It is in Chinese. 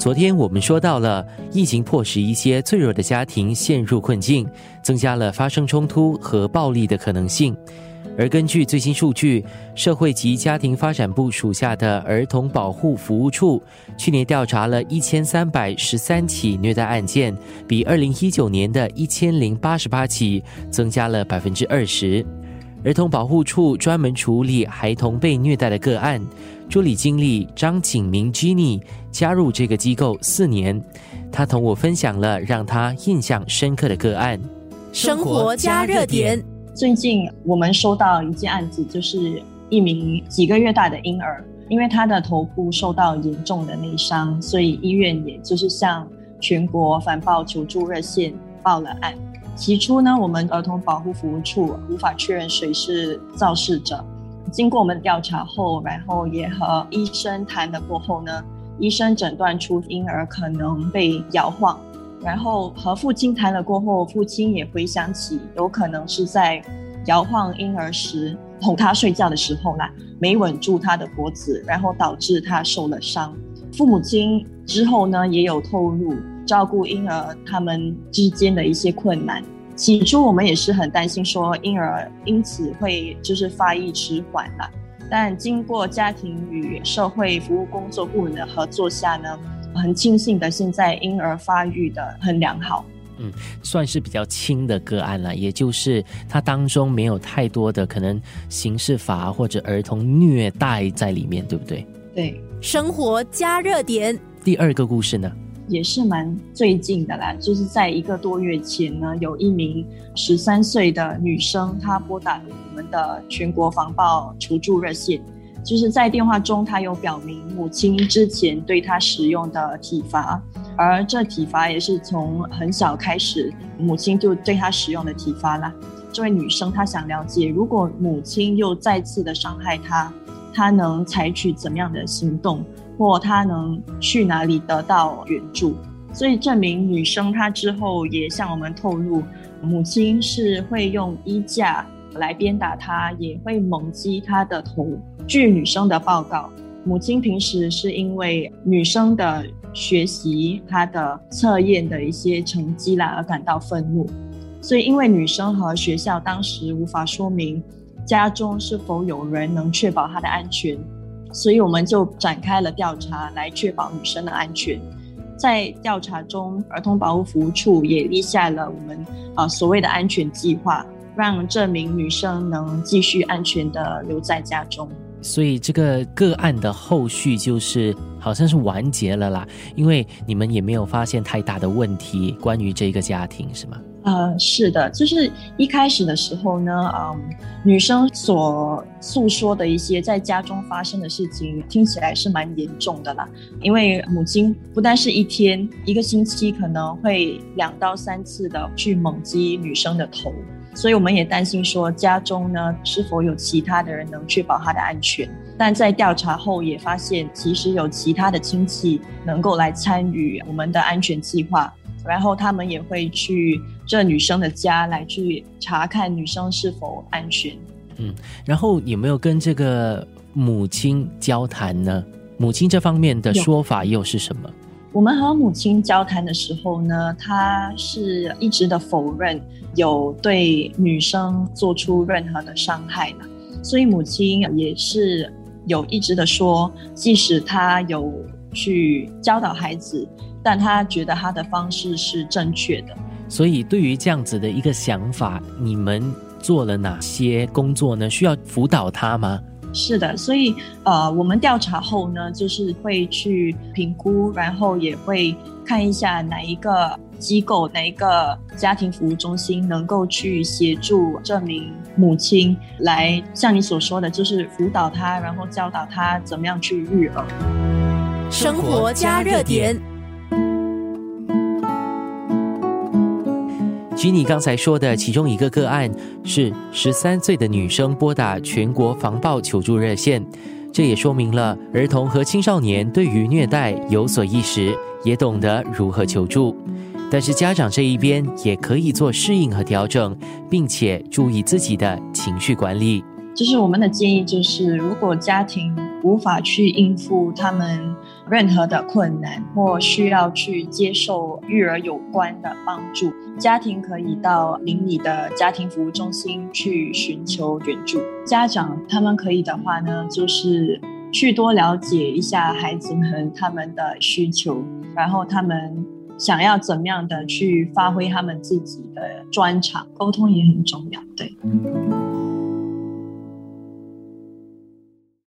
昨天我们说到了，疫情迫使一些脆弱的家庭陷入困境，增加了发生冲突和暴力的可能性。而根据最新数据，社会及家庭发展部属下的儿童保护服务处去年调查了一千三百十三起虐待案件，比二零一九年的一千零八十八起增加了百分之二十。儿童保护处专门处理孩童被虐待的个案。助理经理张景明 Jenny 加入这个机构四年，他同我分享了让他印象深刻的个案。生活加热点。最近我们收到一件案子，就是一名几个月大的婴儿，因为他的头部受到严重的内伤，所以医院也就是向全国反暴求助热线报了案。起初呢，我们儿童保护服务处无法确认谁是肇事者。经过我们调查后，然后也和医生谈了过后呢，医生诊断出婴儿可能被摇晃，然后和父亲谈了过后，父亲也回想起有可能是在摇晃婴儿时哄他睡觉的时候啦，没稳住他的脖子，然后导致他受了伤。父母亲之后呢，也有透露照顾婴儿他们之间的一些困难。起初我们也是很担心，说婴儿因此会就是发育迟缓了。但经过家庭与社会服务工作部门的合作下呢，很庆幸的，现在婴儿发育的很良好。嗯，算是比较轻的个案了，也就是它当中没有太多的可能刑事法或者儿童虐待在里面，对不对？对。生活加热点。第二个故事呢？也是蛮最近的啦，就是在一个多月前呢，有一名十三岁的女生，她拨打了我们的全国防暴求助热线。就是在电话中，她有表明母亲之前对她使用的体罚，而这体罚也是从很小开始，母亲就对她使用的体罚啦。这位女生她想了解，如果母亲又再次的伤害她，他能采取怎样的行动？或他能去哪里得到援助？所以这名女生她之后也向我们透露，母亲是会用衣架来鞭打她，也会猛击她的头。据女生的报告，母亲平时是因为女生的学习、她的测验的一些成绩啦而感到愤怒。所以因为女生和学校当时无法说明家中是否有人能确保她的安全。所以我们就展开了调查，来确保女生的安全。在调查中，儿童保护服务处也立下了我们啊所谓的安全计划，让这名女生能继续安全的留在家中。所以这个个案的后续就是好像是完结了啦，因为你们也没有发现太大的问题，关于这个家庭是吗？呃，是的，就是一开始的时候呢，嗯，女生所诉说的一些在家中发生的事情，听起来是蛮严重的啦。因为母亲不但是一天、一个星期可能会两到三次的去猛击女生的头，所以我们也担心说家中呢是否有其他的人能确保她的安全。但在调查后也发现，其实有其他的亲戚能够来参与我们的安全计划。然后他们也会去这女生的家来去查看女生是否安全。嗯，然后有没有跟这个母亲交谈呢？母亲这方面的说法又是什么？我们和母亲交谈的时候呢，她是一直的否认有对女生做出任何的伤害的，所以母亲也是有一直的说，即使她有去教导孩子。但他觉得他的方式是正确的，所以对于这样子的一个想法，你们做了哪些工作呢？需要辅导他吗？是的，所以呃，我们调查后呢，就是会去评估，然后也会看一下哪一个机构、哪一个家庭服务中心能够去协助这名母亲，来像你所说的，就是辅导他，然后教导他怎么样去育儿。生活加热点。吉你刚才说的其中一个个案是十三岁的女生拨打全国防暴求助热线，这也说明了儿童和青少年对于虐待有所意识，也懂得如何求助。但是家长这一边也可以做适应和调整，并且注意自己的情绪管理。就是我们的建议，就是如果家庭无法去应付他们任何的困难，或需要去接受育儿有关的帮助，家庭可以到邻里的家庭服务中心去寻求援助。家长他们可以的话呢，就是去多了解一下孩子们他们的需求，然后他们想要怎么样的去发挥他们自己的专长，沟通也很重要。对。